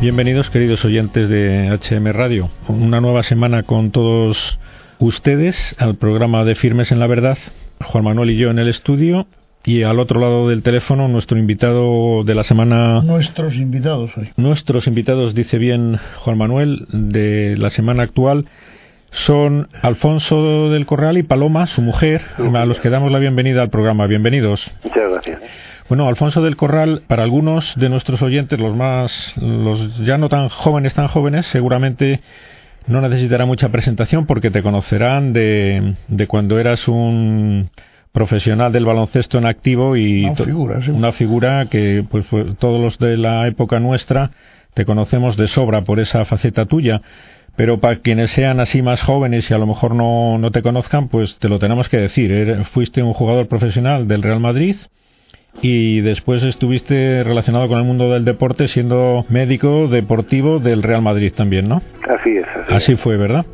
Bienvenidos queridos oyentes de HM Radio. Una nueva semana con todos ustedes al programa de Firmes en la Verdad. Juan Manuel y yo en el estudio y al otro lado del teléfono nuestro invitado de la semana. Nuestros invitados hoy. Nuestros invitados, dice bien Juan Manuel, de la semana actual son Alfonso del Corral y Paloma, su mujer, a los que damos la bienvenida al programa. Bienvenidos. Muchas gracias. Bueno, Alfonso del Corral, para algunos de nuestros oyentes, los más, los ya no tan jóvenes, tan jóvenes, seguramente no necesitará mucha presentación porque te conocerán de, de cuando eras un profesional del baloncesto en activo y una figura, sí. una figura que pues todos los de la época nuestra te conocemos de sobra por esa faceta tuya. Pero para quienes sean así más jóvenes y a lo mejor no, no te conozcan, pues te lo tenemos que decir. Fuiste un jugador profesional del Real Madrid, y después estuviste relacionado con el mundo del deporte siendo médico deportivo del Real Madrid también, ¿no? Así es. Así, así fue, ¿verdad?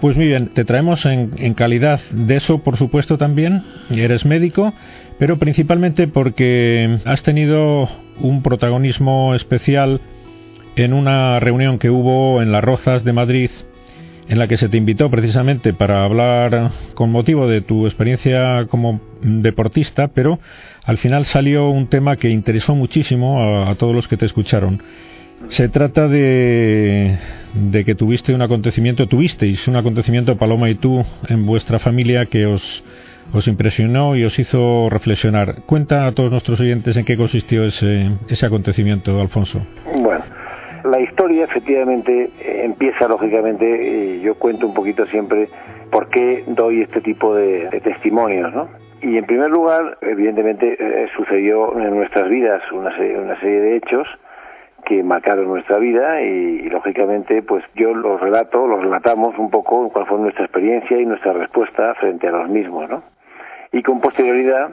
Pues muy bien, te traemos en, en, calidad de eso, por supuesto, también. Eres médico, pero principalmente porque has tenido un protagonismo especial en una reunión que hubo en Las Rozas de Madrid, en la que se te invitó precisamente para hablar con motivo de tu experiencia como deportista, pero al final salió un tema que interesó muchísimo a, a todos los que te escucharon. Se trata de, de, que tuviste un acontecimiento, tuvisteis un acontecimiento, Paloma y tú, en vuestra familia que os, os impresionó y os hizo reflexionar. Cuenta a todos nuestros oyentes en qué consistió ese, ese acontecimiento, Alfonso. Bueno, la historia efectivamente empieza lógicamente, yo cuento un poquito siempre por qué doy este tipo de, de testimonios, ¿no? Y en primer lugar, evidentemente, eh, sucedió en nuestras vidas una serie, una serie de hechos que marcaron nuestra vida y, y, lógicamente pues yo los relato, los relatamos un poco cuál fue nuestra experiencia y nuestra respuesta frente a los mismos, ¿no? Y con posterioridad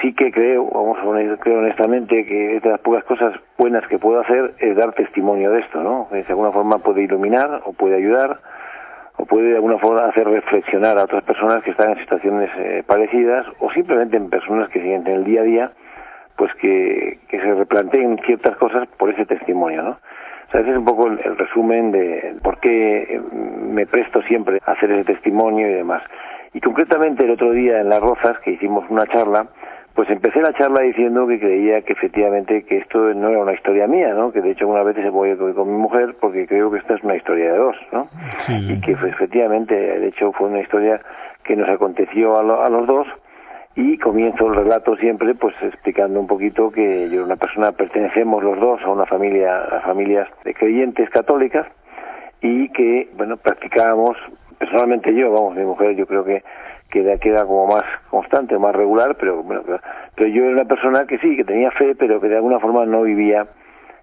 sí que creo, vamos a poner, creo honestamente que de las pocas cosas buenas que puedo hacer es dar testimonio de esto, ¿no? De alguna forma puede iluminar o puede ayudar o puede de alguna forma hacer reflexionar a otras personas que están en situaciones eh, parecidas o simplemente en personas que siguen en el día a día pues que, que se replanteen ciertas cosas por ese testimonio, ¿no? O sea, ese es un poco el, el, resumen de por qué me presto siempre a hacer ese testimonio y demás. Y concretamente el otro día en Las Rozas, que hicimos una charla, pues empecé la charla diciendo que creía que efectivamente que esto no era una historia mía, ¿no? Que de hecho algunas veces voy con mi mujer porque creo que esta es una historia de dos, ¿no? Sí. Y que efectivamente, de hecho fue una historia que nos aconteció a, lo, a los dos y comienzo el relato siempre pues explicando un poquito que yo una persona pertenecemos los dos a una familia a familias de creyentes católicas y que bueno practicábamos personalmente yo vamos mi mujer yo creo que queda queda como más constante más regular pero bueno pero yo era una persona que sí que tenía fe pero que de alguna forma no vivía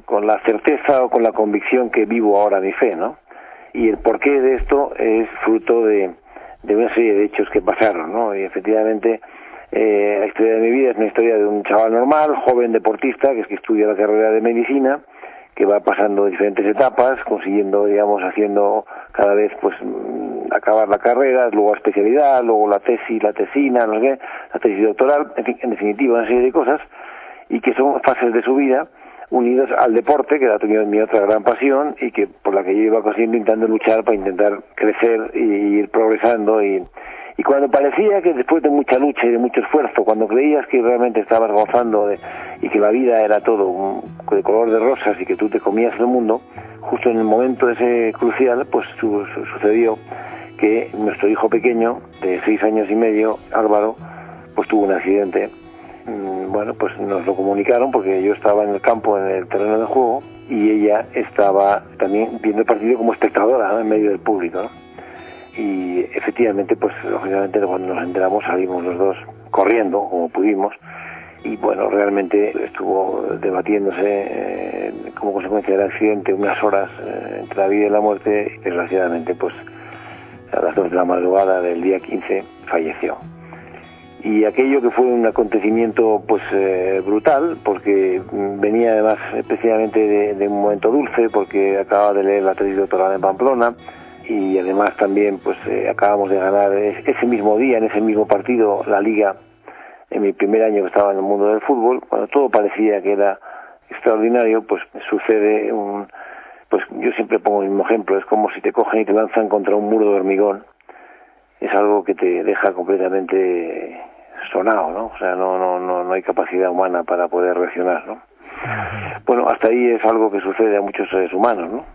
con la certeza o con la convicción que vivo ahora mi fe no y el porqué de esto es fruto de de una serie de hechos que pasaron no y efectivamente eh, la historia de mi vida es una historia de un chaval normal, joven deportista, que es que estudia la carrera de medicina, que va pasando diferentes etapas, consiguiendo, digamos, haciendo cada vez, pues, acabar la carrera, luego la especialidad, luego la tesis, la tesina, no sé qué, la tesis doctoral, en fin, en definitiva, una serie de cosas, y que son fases de su vida unidos al deporte, que era mi otra gran pasión, y que por la que yo iba consiguiendo intentando luchar para intentar crecer y ir progresando y y cuando parecía que después de mucha lucha y de mucho esfuerzo, cuando creías que realmente estabas gozando de, y que la vida era todo de color de rosas y que tú te comías el mundo, justo en el momento ese crucial, pues su, sucedió que nuestro hijo pequeño, de seis años y medio, Álvaro, pues tuvo un accidente. Bueno, pues nos lo comunicaron porque yo estaba en el campo, en el terreno de juego, y ella estaba también viendo el partido como espectadora ¿no? en medio del público, ¿no? y efectivamente pues lógicamente cuando nos enteramos salimos los dos corriendo como pudimos y bueno realmente estuvo debatiéndose eh, como consecuencia del accidente unas horas eh, entre la vida y la muerte desgraciadamente pues a las dos de la madrugada del día 15 falleció. Y aquello que fue un acontecimiento pues eh, brutal porque venía además especialmente de, de, un momento dulce porque acababa de leer la tesis doctoral en Pamplona y además también pues eh, acabamos de ganar ese mismo día en ese mismo partido la liga en mi primer año que estaba en el mundo del fútbol. Cuando todo parecía que era extraordinario pues sucede un, pues yo siempre pongo el mismo ejemplo, es como si te cogen y te lanzan contra un muro de hormigón, es algo que te deja completamente sonado, ¿no? O sea, no, no, no, no hay capacidad humana para poder reaccionar, ¿no? Bueno, hasta ahí es algo que sucede a muchos seres humanos, ¿no?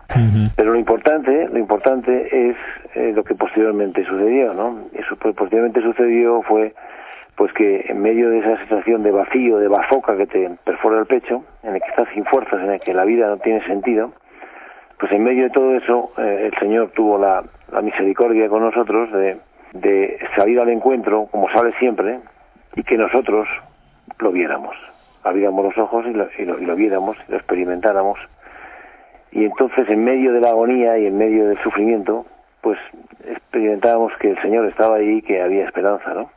Pero lo importante, lo importante es eh, lo que posteriormente sucedió, ¿no? Eso que posteriormente sucedió fue pues que en medio de esa situación de vacío, de bafoca que te perfora el pecho, en el que estás sin fuerzas, en el que la vida no tiene sentido, pues en medio de todo eso eh, el Señor tuvo la, la misericordia con nosotros de, de salir al encuentro, como sale siempre, y que nosotros lo viéramos. Abriéramos los ojos y lo, y lo, y lo viéramos, y lo experimentáramos. Y entonces, en medio de la agonía y en medio del sufrimiento, pues experimentábamos que el Señor estaba ahí y que había esperanza, ¿no?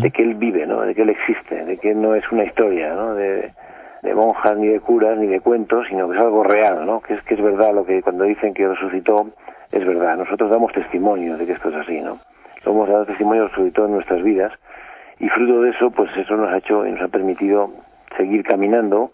De que Él vive, ¿no? De que Él existe, de que no es una historia, ¿no? De, de monjas ni de curas ni de cuentos, sino que es algo real, ¿no? Que es que es verdad lo que cuando dicen que resucitó es verdad. Nosotros damos testimonio de que esto es así, ¿no? Lo hemos dado testimonio resucitó en nuestras vidas y fruto de eso, pues eso nos ha hecho y nos ha permitido seguir caminando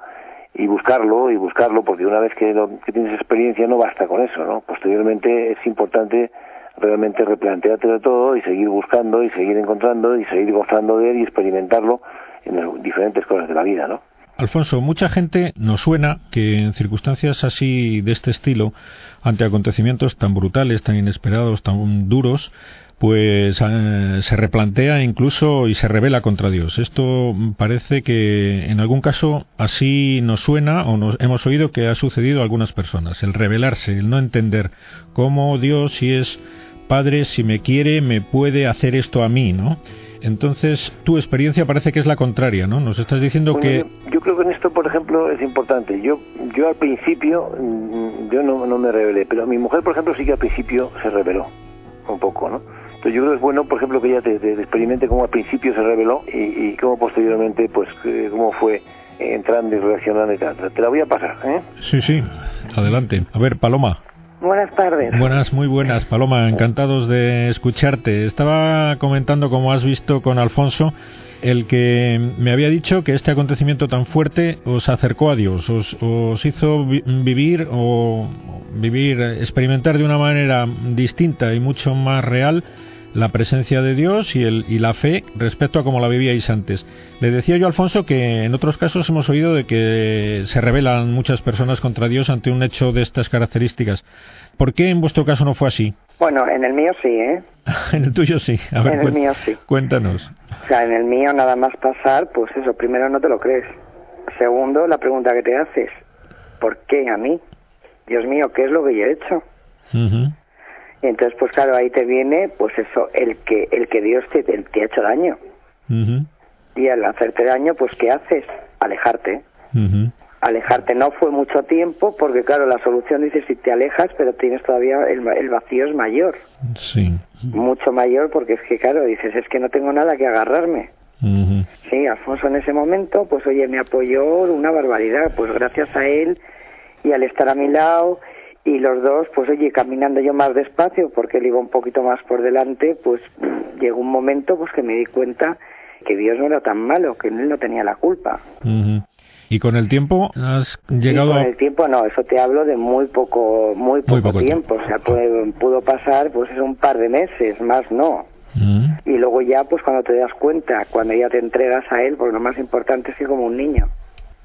y buscarlo y buscarlo porque una vez que, lo, que tienes experiencia no basta con eso, ¿no? Posteriormente es importante realmente replanteártelo todo y seguir buscando y seguir encontrando y seguir gozando de él y experimentarlo en diferentes cosas de la vida, ¿no? Alfonso, mucha gente nos suena que en circunstancias así de este estilo, ante acontecimientos tan brutales, tan inesperados, tan duros, pues eh, se replantea incluso y se revela contra Dios. Esto parece que en algún caso así nos suena o nos hemos oído que ha sucedido a algunas personas, el revelarse, el no entender cómo Dios si es Padre, si me quiere, me puede hacer esto a mí, ¿no? Entonces, tu experiencia parece que es la contraria, ¿no? Nos estás diciendo bueno, que... Yo, yo, creo que en esto, por ejemplo, es importante. Yo yo al principio, mm, yo no, no me revelé, pero mi mujer, por ejemplo, sí que al principio se reveló un poco, ¿no? Entonces yo creo que es bueno, por ejemplo, que ella te, te experimente cómo al principio se reveló y, y cómo posteriormente, pues, eh, cómo fue entrando y reaccionando y tal. Te la voy a pasar, ¿eh? Sí, sí, adelante. A ver, Paloma. Buenas tardes. Buenas, muy buenas, Paloma. Encantados de escucharte. Estaba comentando, como has visto con Alfonso, el que me había dicho que este acontecimiento tan fuerte os acercó a Dios, os, os hizo vi vivir o vivir, experimentar de una manera distinta y mucho más real la presencia de Dios y, el, y la fe respecto a cómo la vivíais antes. Le decía yo, Alfonso, que en otros casos hemos oído de que se rebelan muchas personas contra Dios ante un hecho de estas características. ¿Por qué en vuestro caso no fue así? Bueno, en el mío sí, ¿eh? en el tuyo sí. A ver, en el mío sí. Cuéntanos. O sea, en el mío nada más pasar, pues eso, primero no te lo crees. Segundo, la pregunta que te haces, ¿por qué a mí? Dios mío, ¿qué es lo que yo he hecho? Uh -huh. Entonces, pues claro, ahí te viene, pues eso, el que el que Dios te, te ha hecho daño. Uh -huh. Y al hacerte daño, pues ¿qué haces? Alejarte. Uh -huh. Alejarte no fue mucho tiempo, porque claro, la solución dice si te alejas, pero tienes todavía, el, el vacío es mayor. Sí. Mucho mayor, porque es que claro, dices, es que no tengo nada que agarrarme. Uh -huh. Sí, Alfonso en ese momento, pues oye, me apoyó una barbaridad, pues gracias a él y al estar a mi lado y los dos, pues oye, caminando yo más despacio porque él iba un poquito más por delante, pues llegó un momento pues que me di cuenta que Dios no era tan malo, que él no tenía la culpa. Uh -huh. ¿Y con el tiempo has llegado y con el tiempo no, eso te hablo de muy poco muy poco, muy poco tiempo, tiempo, o sea, puede, pudo pasar pues es un par de meses, más no. Uh -huh. Y luego ya, pues cuando te das cuenta, cuando ya te entregas a él, porque lo más importante es que como un niño,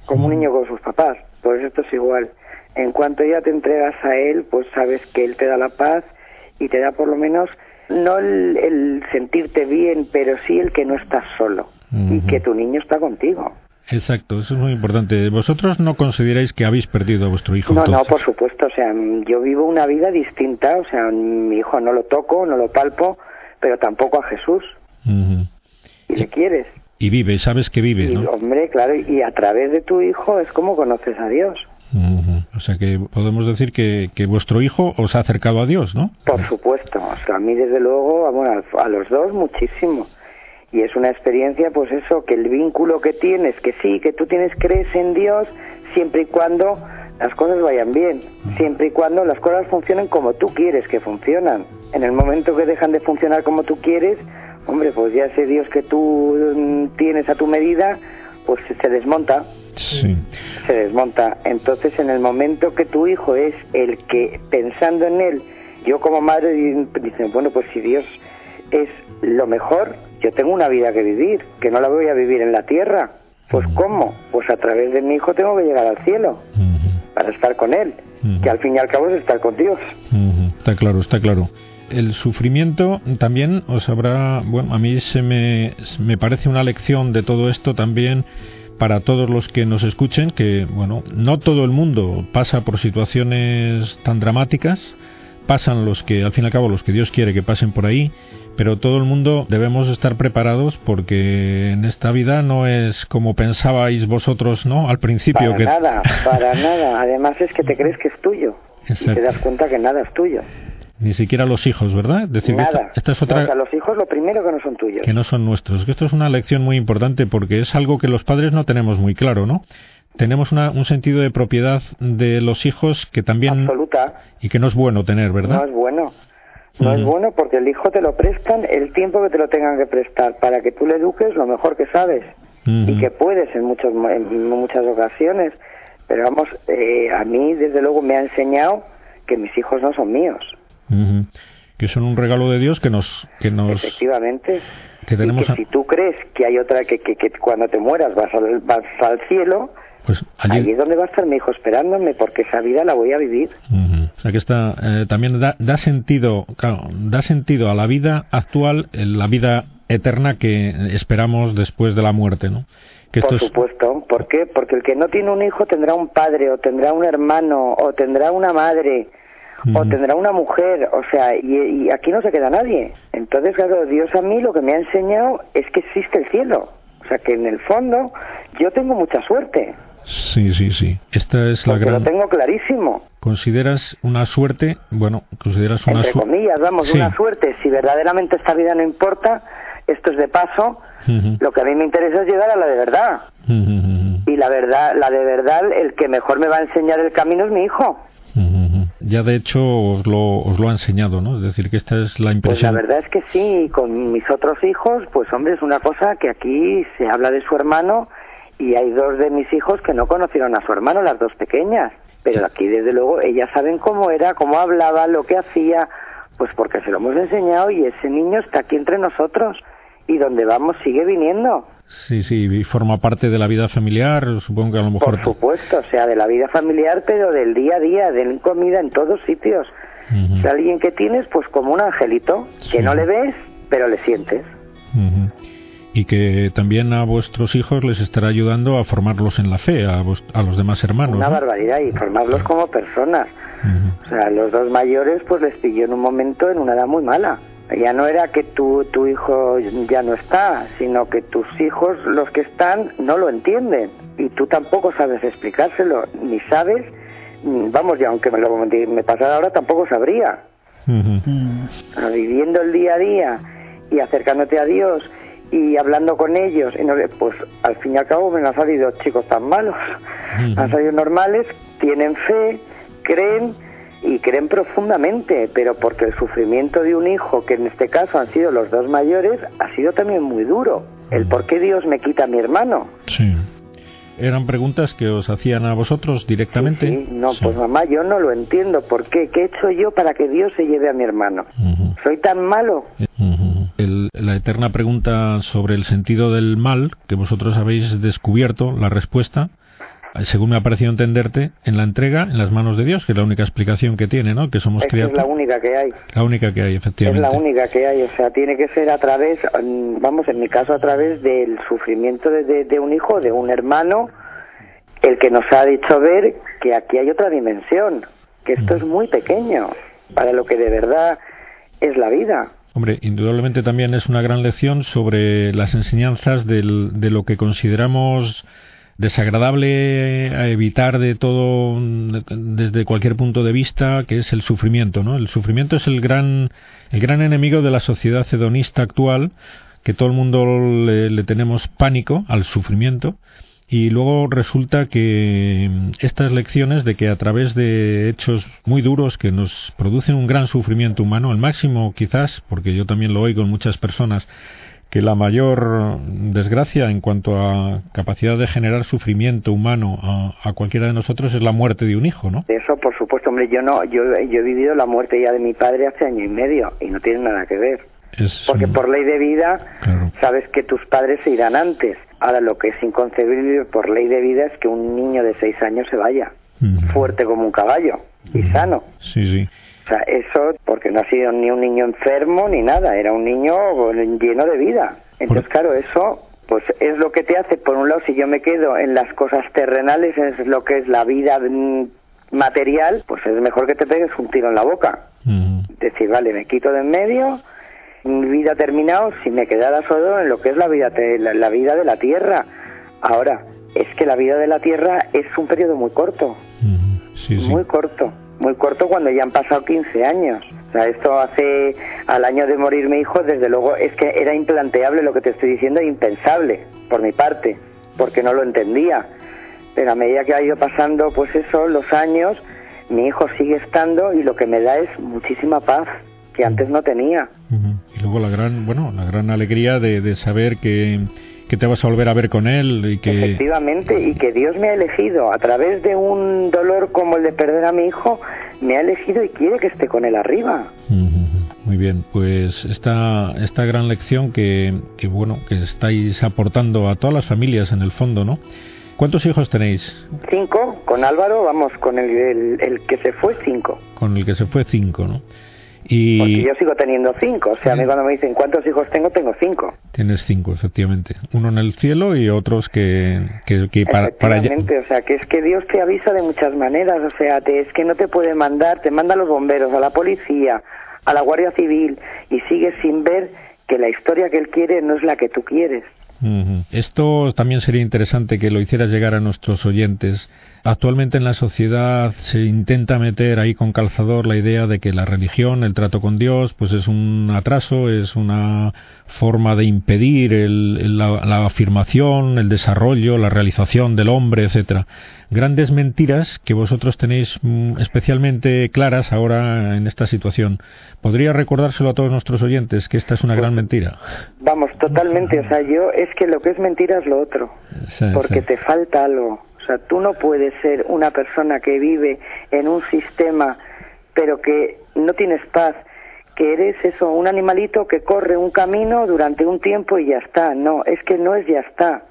como un niño con sus papás, pues esto es igual. En cuanto ya te entregas a él, pues sabes que él te da la paz y te da por lo menos, no el, el sentirte bien, pero sí el que no estás solo Uh -huh. y que tu niño está contigo. Exacto, eso es muy importante. ¿Vosotros no consideráis que habéis perdido a vuestro hijo? No, entonces? no, por supuesto. O sea, yo vivo una vida distinta. O sea, mi hijo no lo toco, no lo palpo, pero tampoco a Jesús. Uh -huh. Y le quieres. Y vive, sabes que vive, y, ¿no? Hombre, claro, y a través de tu hijo es como conoces a Dios. Uh -huh. O sea que podemos decir que, que, vuestro hijo os ha acercado a Dios, ¿no? Por supuesto. O sea, a mí desde luego, bueno, a los dos muchísimo. Y es una experiencia pues eso que el vínculo que tienes que sí que tú tienes crees en Dios siempre y cuando las cosas vayan bien. Siempre y cuando las cosas funcionen como tú quieres que funcionan. En el momento que dejan de funcionar como tú quieres hombre pues ya ese Dios que tú tienes a tu medida pues se desmonta se desmonta. Entonces, en el momento que tu hijo es el que, pensando en él, yo como madre dicen, bueno, pues si Dios es lo mejor, yo tengo una vida que vivir, que no la voy a vivir en la tierra. Pues ¿cómo? Pues a través de mi hijo tengo que llegar al cielo para estar con él, que al fin y al cabo es estar con Dios. Está claro, está claro el sufrimiento también os habrá, bueno, a mí se me, me parece una lección de todo esto también para todos los que nos escuchen que, bueno, no todo el mundo pasa por situaciones tan dramáticas, pasan los que, al fin y al cabo, los que Dios quiere que pasen por ahí, pero todo el mundo debemos estar preparados porque en esta vida no es como pensabais vosotros, ¿no? Al principio para nada, para nada. Además es que te crees que es tuyo y te das cuenta que nada es tuyo. Ni siquiera los hijos, ¿verdad? Decir, Nada. Esta, es otra... los hijos lo primero que no son tuyos. Que no son nuestros. Esto es una lección muy importante porque es algo que los padres no tenemos muy claro, ¿no? Tenemos un sentido de propiedad de los hijos que también... Absoluta. Y que no es bueno tener, ¿verdad? No es bueno. No es bueno porque el hijo te lo prestan el tiempo que te lo tengan que prestar para que tú le eduques lo mejor que sabes y que puedes en, muchos, en muchas ocasiones. Pero vamos, eh, a mí desde luego me ha enseñado que mis hijos no son míos que son un regalo de Dios que nos que nos efectivamente. que tenemos si tú crees que hay otra que, que, cuando te mueras vas al, vas al cielo pues allí... es donde va a estar mi hijo esperándome porque esa vida la voy a vivir. O sea que está eh, también da, da sentido da sentido a la vida actual la vida eterna que esperamos después de la muerte no por supuesto. ¿Por qué? Porque el que no tiene un hijo tendrá un padre o tendrá un hermano o tendrá una madre o tendrá una mujer, o sea, y, aquí no se queda nadie. Entonces, claro, Dios a mí lo que me ha enseñado es que existe el cielo. O sea, que en el fondo yo tengo mucha suerte. Sí, sí, sí. Esta es la gran. Lo tengo clarísimo. ¿Consideras una suerte? Bueno, ¿consideras una suerte? Entre comillas, vamos, una suerte. Si verdaderamente esta vida no importa, esto es de paso. Lo que a mí me interesa es llegar a la de verdad. Y la verdad, la de verdad, el que mejor me va a enseñar el camino es mi hijo ya de hecho os lo, os lo ha enseñado, ¿no? Es decir, que esta es la impresión. Pues la verdad es que sí, con mis otros hijos, pues hombre, es una cosa que aquí se habla de su hermano y hay dos de mis hijos que no conocieron a su hermano, las dos pequeñas. Pero aquí, desde luego, ellas saben cómo era, cómo hablaba, lo que hacía, pues porque se lo hemos enseñado y ese niño está aquí entre nosotros y donde vamos sigue viniendo. Sí, sí, y forma parte de la vida familiar, supongo que a lo mejor. Por supuesto, o sea, de la vida familiar, pero del día a día, de comida en todos sitios. Es alguien que tienes, pues como un angelito, que no le ves, pero le sientes. Y que también a vuestros hijos les estará ayudando a formarlos en la fe, a, a los demás hermanos. Una barbaridad, y formarlos como personas. O sea, los dos mayores, pues les pilló en un momento, en una edad muy mala ya no era que tu, tu hijo ya no está, sino que tus hijos, los que están, no lo entienden. Y tú tampoco sabes explicárselo, ni sabes, vamos, ya aunque me lo me pasara ahora, tampoco sabría. Viviendo el día a día y acercándote a Dios y hablando con ellos, y no, pues al fin y al cabo me han salido chicos tan malos. Han salido normales, tienen fe, creen y creen profundamente, pero porque el sufrimiento de un hijo, que en este caso han sido los dos mayores, ha sido también muy duro. El por qué Dios me quita a mi hermano. Sí. ¿Eran preguntas que os hacían a vosotros directamente? Sí, no, pues mamá, yo no lo entiendo. ¿Por qué? ¿Qué he hecho yo para que Dios se lleve a mi hermano? ¿Soy tan malo? la eterna pregunta sobre el sentido del mal, que vosotros habéis descubierto la respuesta, según me ha parecido entenderte, en la entrega en las manos de Dios, que es la única explicación que tiene, ¿no? Que somos criaturas. Es la única que hay. La única que hay, efectivamente. Es la única que hay, o sea, tiene que ser a través, mm, vamos, en mi caso, a través del sufrimiento de, de un hijo, de un hermano, el que nos ha dicho ver que aquí hay otra dimensión, que esto es muy pequeño para lo que de verdad es la vida. Hombre, indudablemente también es una gran lección sobre las enseñanzas del, de lo que consideramos desagradable a evitar de todo desde cualquier punto de vista que es el sufrimiento no el sufrimiento es el gran el gran enemigo de la sociedad hedonista actual que todo el mundo le, tenemos pánico al sufrimiento. Y luego resulta que estas lecciones de que a través de hechos muy duros que nos producen un gran sufrimiento humano, el máximo quizás, porque yo también lo oigo en muchas personas, que la mayor desgracia en cuanto a capacidad de generar sufrimiento humano a, cualquiera de nosotros es la muerte de un hijo, ¿no? Eso, por supuesto, hombre, yo no, yo, yo he vivido la muerte ya de mi padre hace año y medio y no tiene nada que ver. Porque por ley de vida sabes que tus padres se irán antes. Ahora lo que es inconcebible por ley de vida es que un niño de seis años se vaya, fuerte como un caballo y sano. Sí, sí. O sea, eso porque no ha sido ni un niño enfermo ni nada, era un niño lleno de vida. Entonces, claro, eso pues es lo que te hace, por un lado, si yo me quedo en las cosas terrenales, es lo que es la vida mm, material, pues es mejor que te pegues un tiro en la boca. Decir, vale, me quito de en medio, mi vida ha terminado, si me quedara solo en lo que es la vida, la vida de la tierra. Ahora, es que la vida de la tierra es un periodo muy corto. Muy corto muy corto cuando ya han pasado 15 años. O sea, esto hace al año de morir mi hijo, desde luego es que era implanteable lo que te estoy diciendo, impensable por mi parte, porque no lo entendía. Pero a medida que ha ido pasando, pues eso, los años, mi hijo sigue estando y lo que me da es muchísima paz que antes no tenía. Y luego la gran, bueno, la gran alegría de, de saber que que te vas a volver a ver con él y que efectivamente y que Dios me ha elegido a través de un dolor como el de perder a mi hijo me ha elegido y quiere que esté con él arriba muy bien pues esta esta gran lección que, que bueno que estáis aportando a todas las familias en el fondo no ¿Cuántos hijos tenéis? Cinco, con Álvaro, vamos, con el, el que se fue, cinco. Con el que se fue, cinco, ¿no? Y... Porque yo sigo teniendo cinco, o sea, a mí cuando me dicen cuántos hijos tengo, tengo cinco. Tienes cinco, efectivamente. Uno en el cielo y otros que, que, para, para allá. o sea, que es que Dios te avisa de muchas maneras, o sea, te, es que no te puede mandar, te manda a los bomberos, a la policía, a la Guardia Civil y sigues sin ver que la historia que Él quiere no es la que tú quieres. Esto también sería interesante que lo hicieras llegar a nuestros oyentes Actualmente en la sociedad se intenta meter ahí con calzador la idea de que la religión, el trato con Dios, pues es un atraso, es una forma de impedir la, afirmación, el desarrollo, la realización del hombre, etcétera. Grandes mentiras que vosotros tenéis mm, especialmente claras ahora en esta situación. ¿Podría recordárselo a todos nuestros oyentes que esta es una gran mentira? Vamos, totalmente. O sea, yo es que lo que es mentira es lo otro. porque te falta algo o sea, tú no puedes ser una persona que vive en un sistema pero que no tienes paz, que eres eso, un animalito que corre un camino durante un tiempo y ya está. No, es que no es ya está.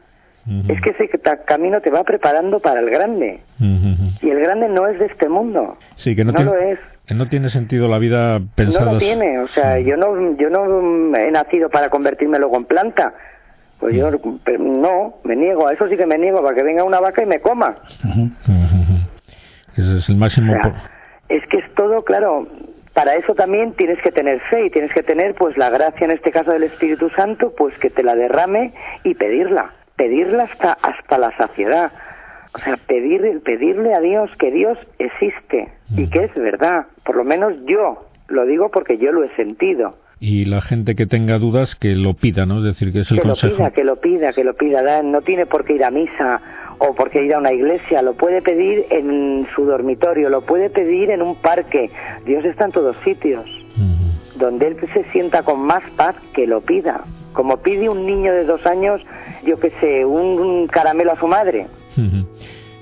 Es que ese camino te va preparando para el grande. Y el grande no es de este mundo. Sí, que no, lo es. Que no tiene sentido la vida pensada. No lo tiene. O sea, yo no, yo no he nacido para convertirme luego en planta. Pues yo no, me niego, a eso sí que me niego, para que venga una vaca y me coma. Ese es el máximo. es que es todo, claro, para eso también tienes que tener fe y tienes que tener pues la gracia en este caso del Espíritu Santo, pues que te la derrame y pedirla, pedirla hasta hasta la saciedad. O sea, pedir, pedirle a Dios que Dios existe y que es verdad. Por lo menos yo lo digo porque yo lo he sentido y la gente que tenga dudas que lo pida, ¿no? Es decir, que es el que consejo. Lo pida, que lo pida, que lo pida. No tiene por qué ir a misa o por qué ir a una iglesia, lo puede pedir en su dormitorio, lo puede pedir en un parque. Dios está en todos sitios. Donde él se sienta con más paz, que lo pida. Como pide un niño de dos años, yo qué sé, un, caramelo a su madre.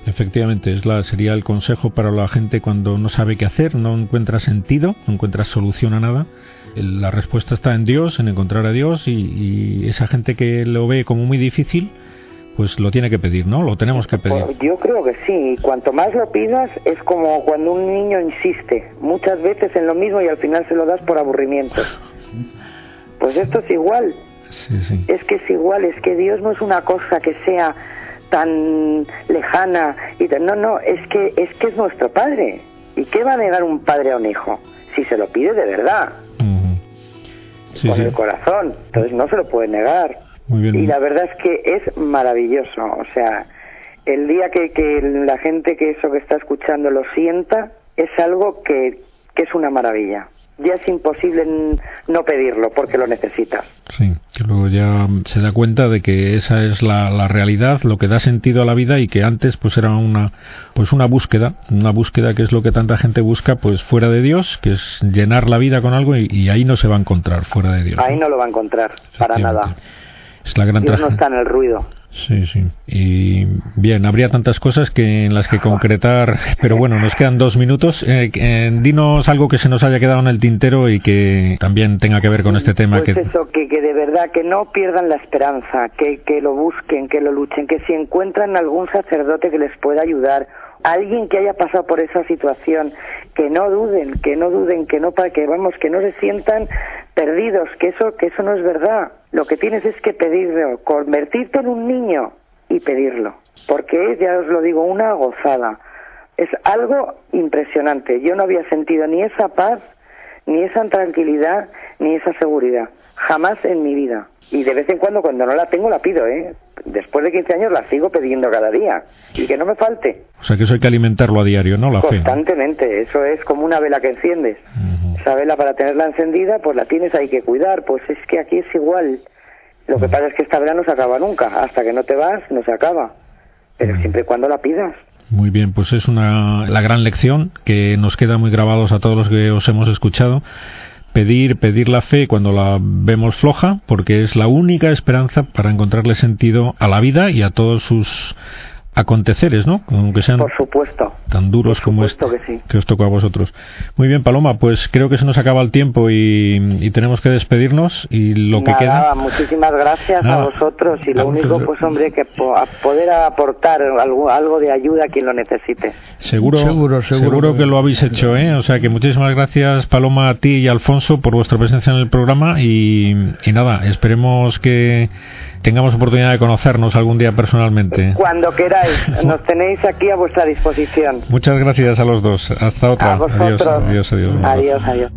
Efectivamente, es la, sería el consejo para la gente cuando no sabe qué hacer, no encuentra sentido, no encuentra solución a nada la respuesta está en Dios, en encontrar a Dios y, esa gente que lo ve como muy difícil, pues lo tiene que pedir, ¿no? Lo tenemos que pedir. Pues yo creo que sí. Cuanto más lo pidas, es como cuando un niño insiste muchas veces en lo mismo y al final se lo das por aburrimiento. Pues esto es igual. Es que es igual, es que Dios no es una cosa que sea tan lejana y no, no, es que es que es nuestro padre. ¿Y qué va a negar un padre a un hijo? Si se lo pide de verdad con el corazón, entonces no se lo puede negar. Y la verdad es que es maravilloso, o sea, el día que, que la gente que eso que está escuchando lo sienta, es algo que, que es una maravilla. ya es imposible no pedirlo porque lo necesitas. Sí, que luego ya se da cuenta de que esa es la, la, realidad, lo que da sentido a la vida y que antes pues era una pues una búsqueda, una búsqueda que es lo que tanta gente busca pues fuera de Dios, que es llenar la vida con algo y, ahí no se va a encontrar fuera de Dios. Ahí no, lo va a encontrar para nada. Es la gran Dios no está en el ruido. Sí, sí. Y bien, habría tantas cosas que en las que concretar, pero bueno, nos quedan dos minutos. Eh, eh, dinos algo que se nos haya quedado en el tintero y que también tenga que ver con este tema. Pues que... eso, que, que de verdad, que no pierdan la esperanza, que, que lo busquen, que lo luchen, que si encuentran algún sacerdote que les pueda ayudar, alguien que haya pasado por esa situación, que no duden, que no duden, que no para que vamos, que no se sientan perdidos, que eso que eso no es verdad. Lo que tienes es que pedirlo, convertirte en un niño y pedirlo, porque es, ya os lo digo, una gozada. Es algo impresionante. Yo no había sentido ni esa paz, ni esa tranquilidad, ni esa seguridad. Jamás en mi vida. Y de vez en cuando, cuando no la tengo, la pido, ¿eh? Después de 15 años la sigo pidiendo cada día. Y que no me falte. O sea que eso hay que alimentarlo a diario, ¿no? La Constantemente. Eso es como una vela que enciendes. Esa vela para tenerla encendida, pues la tienes hay que cuidar. Pues es que aquí es igual. Lo que pasa es que esta vela no se acaba nunca. Hasta que no te vas, no se acaba. Pero siempre y cuando la pidas. Muy bien, pues es una, la gran lección que nos queda muy grabados a todos los que os hemos escuchado pedir, pedir la fe cuando la vemos floja, porque es la única esperanza para encontrarle sentido a la vida y a todos sus aconteceres, ¿no? Aunque sean Por supuesto. Tan duros como este que, que, os tocó a vosotros. Muy bien, Paloma, pues creo que se nos acaba el tiempo y, tenemos que despedirnos y lo que queda. Muchísimas gracias a vosotros y lo único, pues hombre, que poder aportar algo, algo de ayuda a quien lo necesite. Seguro, seguro, seguro, que lo habéis hecho, ¿eh? O sea que muchísimas gracias, Paloma, a ti y a Alfonso por vuestra presencia en el programa y, y nada, esperemos que tengamos oportunidad de conocernos algún día personalmente. Cuando queráis, nos tenéis aquí a vuestra disposición. Muchas gracias a los dos. Hasta otra. Adiós. adiós. adiós, adiós.